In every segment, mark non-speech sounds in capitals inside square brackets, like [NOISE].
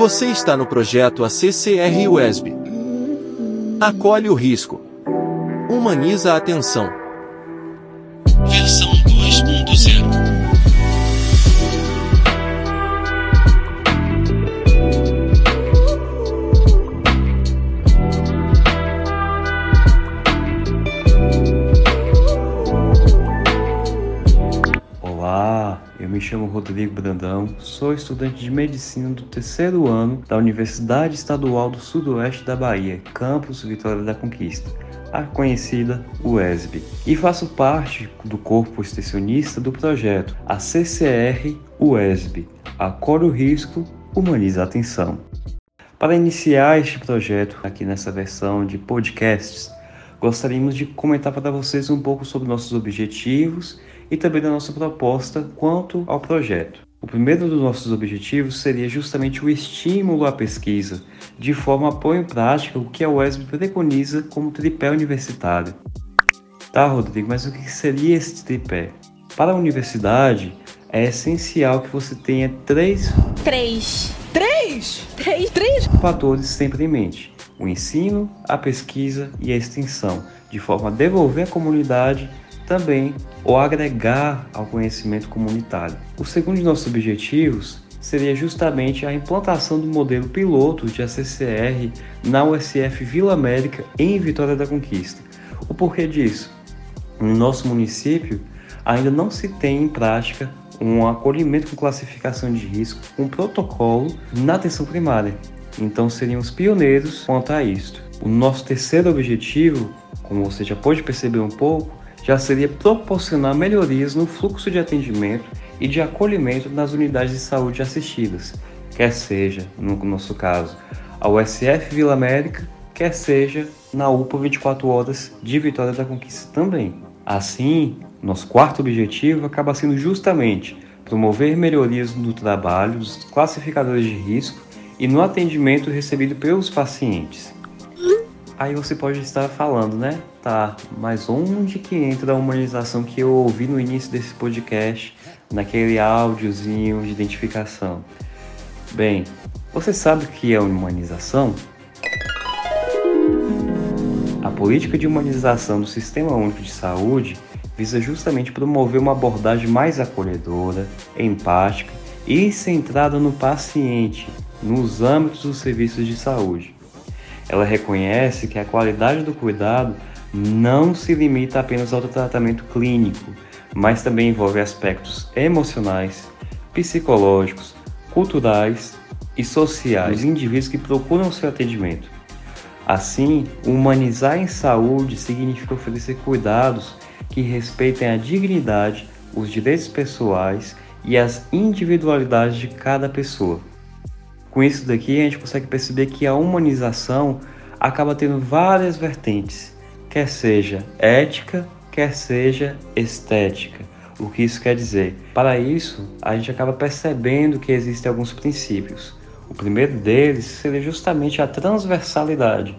Você está no projeto ACCR USB. Acolhe o risco. Humaniza a atenção. Versão me chamo Rodrigo Brandão, sou estudante de medicina do terceiro ano da Universidade Estadual do Sudoeste da Bahia, campus Vitória da Conquista, a conhecida UESB, e faço parte do corpo extensionista do projeto, a CCR UESB, Acolhe o Risco, Humaniza a Atenção. Para iniciar este projeto aqui nessa versão de podcasts, gostaríamos de comentar para vocês um pouco sobre nossos objetivos e também da nossa proposta quanto ao projeto. O primeiro dos nossos objetivos seria justamente o estímulo à pesquisa, de forma a pôr em prática o que a UESB preconiza como tripé universitário. Tá, Rodrigo, mas o que seria esse tripé? Para a universidade, é essencial que você tenha três... Três. Três? Três? Três? Fatores sempre em mente. O ensino, a pesquisa e a extensão, de forma a devolver à comunidade também ou agregar ao conhecimento comunitário. O segundo de nossos objetivos seria justamente a implantação do modelo piloto de ACCR na USF Vila América em Vitória da Conquista. O porquê disso? No nosso município ainda não se tem em prática um acolhimento com classificação de risco, um protocolo na atenção primária. Então seríamos pioneiros quanto a isto. O nosso terceiro objetivo, como você já pode perceber um pouco, já seria proporcionar melhorias no fluxo de atendimento e de acolhimento nas unidades de saúde assistidas, quer seja, no nosso caso, a USF Vila América, quer seja na UPA 24 Horas de Vitória da Conquista também. Assim, nosso quarto objetivo acaba sendo justamente promover melhorias no trabalho dos classificadores de risco e no atendimento recebido pelos pacientes. Aí você pode estar falando, né? Tá, mas onde que entra a humanização que eu ouvi no início desse podcast, naquele áudiozinho de identificação? Bem, você sabe o que é humanização? A política de humanização do Sistema Único de Saúde visa justamente promover uma abordagem mais acolhedora, empática e centrada no paciente, nos âmbitos dos serviços de saúde. Ela reconhece que a qualidade do cuidado não se limita apenas ao tratamento clínico, mas também envolve aspectos emocionais, psicológicos, culturais e sociais dos indivíduos que procuram seu atendimento. Assim, humanizar em saúde significa oferecer cuidados que respeitem a dignidade, os direitos pessoais e as individualidades de cada pessoa. Com isso daqui, a gente consegue perceber que a humanização acaba tendo várias vertentes, quer seja ética, quer seja estética. O que isso quer dizer? Para isso, a gente acaba percebendo que existem alguns princípios. O primeiro deles seria justamente a transversalidade.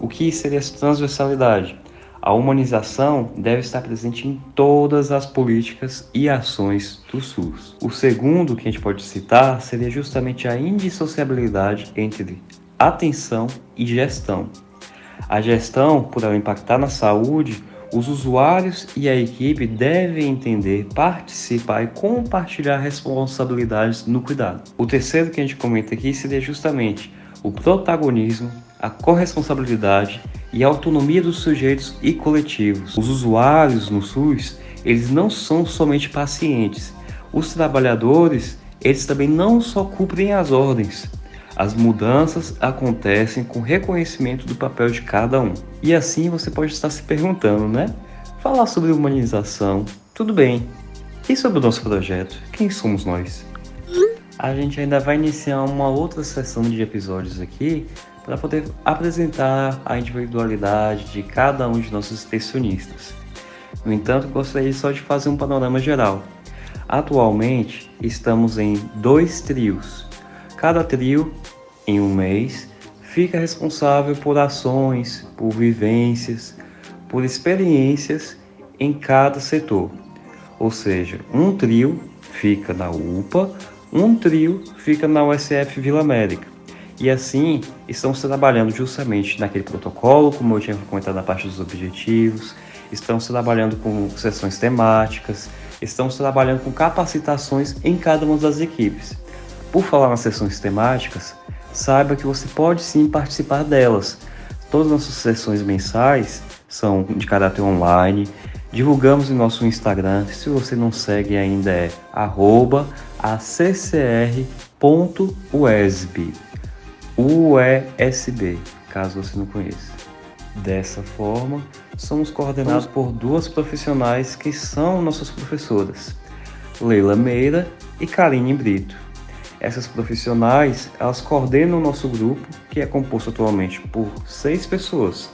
O que seria essa transversalidade? A humanização deve estar presente em todas as políticas e ações do SUS. O segundo que a gente pode citar seria justamente a indissociabilidade entre atenção e gestão. A gestão, por ela impactar na saúde, os usuários e a equipe devem entender, participar e compartilhar responsabilidades no cuidado. O terceiro que a gente comenta aqui seria justamente o protagonismo, a corresponsabilidade e a autonomia dos sujeitos e coletivos. Os usuários no SUS, eles não são somente pacientes. Os trabalhadores, eles também não só cumprem as ordens. As mudanças acontecem com reconhecimento do papel de cada um. E assim você pode estar se perguntando, né? Falar sobre humanização, tudo bem. E sobre o nosso projeto? Quem somos nós? A gente ainda vai iniciar uma outra sessão de episódios aqui para poder apresentar a individualidade de cada um de nossos extensionistas. No entanto, gostaria só de fazer um panorama geral. Atualmente, estamos em dois trios. Cada trio, em um mês, fica responsável por ações, por vivências, por experiências em cada setor. Ou seja, um trio fica na UPA, um trio fica na USF Vila América. E assim, estamos trabalhando justamente naquele protocolo, como eu tinha comentado na parte dos objetivos, estamos trabalhando com sessões temáticas, estamos trabalhando com capacitações em cada uma das equipes. Por falar nas sessões temáticas, saiba que você pode sim participar delas. Todas as nossas sessões mensais são de caráter online. Divulgamos em nosso Instagram. Se você não segue ainda é accr.usb. USB, caso você não conheça. Dessa forma, somos coordenados por duas profissionais que são nossas professoras, Leila Meira e Karine Brito. Essas profissionais, elas coordenam o nosso grupo, que é composto atualmente por seis pessoas.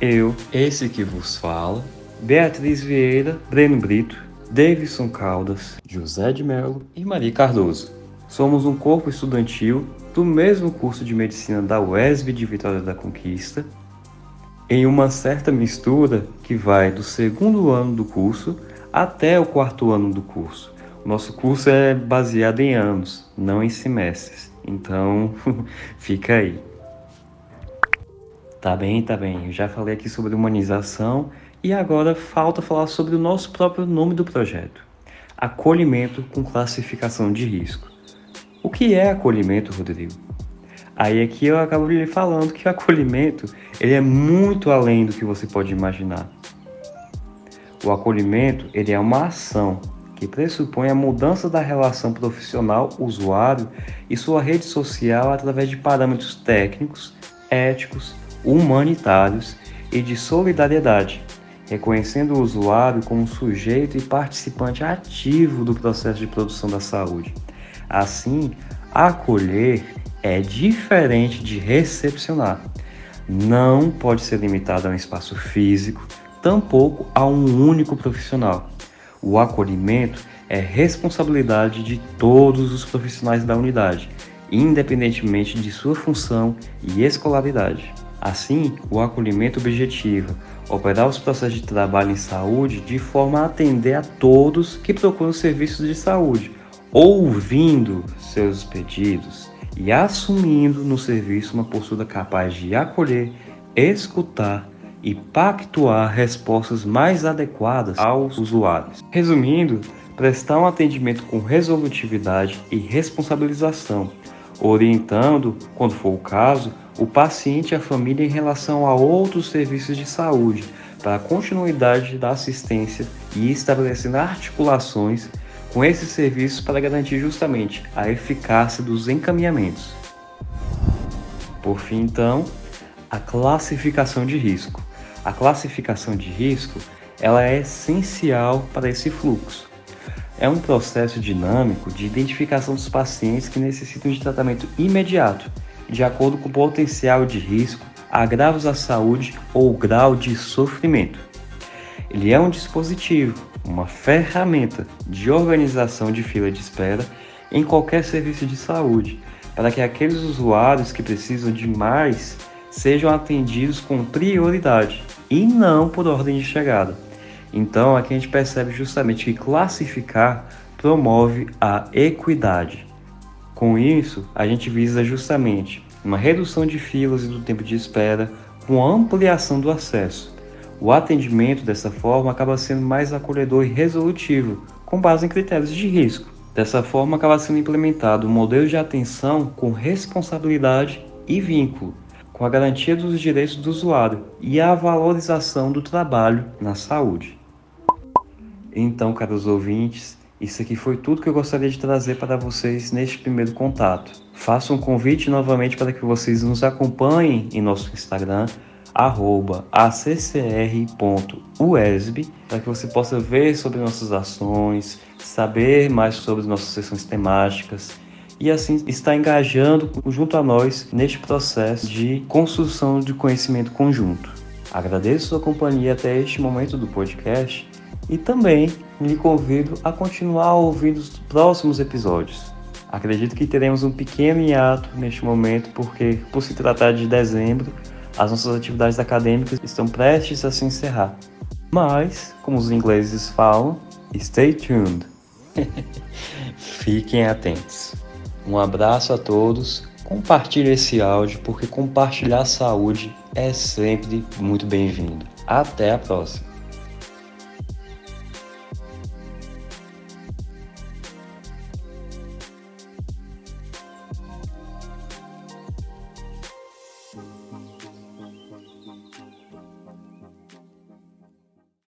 Eu, esse que vos fala, Beatriz Vieira, Breno Brito, Davidson Caldas, José de Mello e Maria Cardoso. Somos um corpo estudantil do mesmo curso de medicina da UESB de Vitória da Conquista, em uma certa mistura que vai do segundo ano do curso até o quarto ano do curso. Nosso curso é baseado em anos, não em semestres. Então, [LAUGHS] fica aí. Tá bem, tá bem. Eu já falei aqui sobre humanização e agora falta falar sobre o nosso próprio nome do projeto: Acolhimento com classificação de risco. O que é acolhimento, Rodrigo? Aí aqui eu acabo lhe falando que o acolhimento ele é muito além do que você pode imaginar. O acolhimento ele é uma ação que pressupõe a mudança da relação profissional-usuário e sua rede social através de parâmetros técnicos, éticos, humanitários e de solidariedade, reconhecendo o usuário como sujeito e participante ativo do processo de produção da saúde. Assim, acolher é diferente de recepcionar. Não pode ser limitado a um espaço físico, tampouco a um único profissional. O acolhimento é responsabilidade de todos os profissionais da unidade, independentemente de sua função e escolaridade. Assim, o acolhimento objetiva operar os processos de trabalho em saúde de forma a atender a todos que procuram serviços de saúde, ouvindo seus pedidos e assumindo no serviço uma postura capaz de acolher, escutar e pactuar respostas mais adequadas aos usuários. Resumindo, prestar um atendimento com resolutividade e responsabilização, orientando, quando for o caso, o paciente e a família em relação a outros serviços de saúde para a continuidade da assistência e estabelecendo articulações com esses serviços para garantir justamente a eficácia dos encaminhamentos. Por fim, então, a classificação de risco. A classificação de risco ela é essencial para esse fluxo. É um processo dinâmico de identificação dos pacientes que necessitam de tratamento imediato, de acordo com o potencial de risco, agravos à saúde ou grau de sofrimento. Ele é um dispositivo, uma ferramenta de organização de fila de espera em qualquer serviço de saúde, para que aqueles usuários que precisam de mais sejam atendidos com prioridade e não por ordem de chegada. Então, aqui a gente percebe justamente que classificar promove a equidade. Com isso, a gente visa justamente uma redução de filas e do tempo de espera com ampliação do acesso. O atendimento dessa forma acaba sendo mais acolhedor e resolutivo, com base em critérios de risco. Dessa forma, acaba sendo implementado um modelo de atenção com responsabilidade e vínculo, com a garantia dos direitos do usuário e a valorização do trabalho na saúde. Então, caros ouvintes, isso aqui foi tudo que eu gostaria de trazer para vocês neste primeiro contato. Faço um convite novamente para que vocês nos acompanhem em nosso Instagram, accr.usb, para que você possa ver sobre nossas ações, saber mais sobre nossas sessões temáticas e assim está engajando junto a nós neste processo de construção de conhecimento conjunto. Agradeço sua companhia até este momento do podcast e também lhe convido a continuar ouvindo os próximos episódios. Acredito que teremos um pequeno hiato neste momento, porque, por se tratar de dezembro, as nossas atividades acadêmicas estão prestes a se encerrar. Mas, como os ingleses falam, stay tuned. [LAUGHS] Fiquem atentos. Um abraço a todos. Compartilhe esse áudio porque compartilhar saúde é sempre muito bem-vindo. Até a próxima.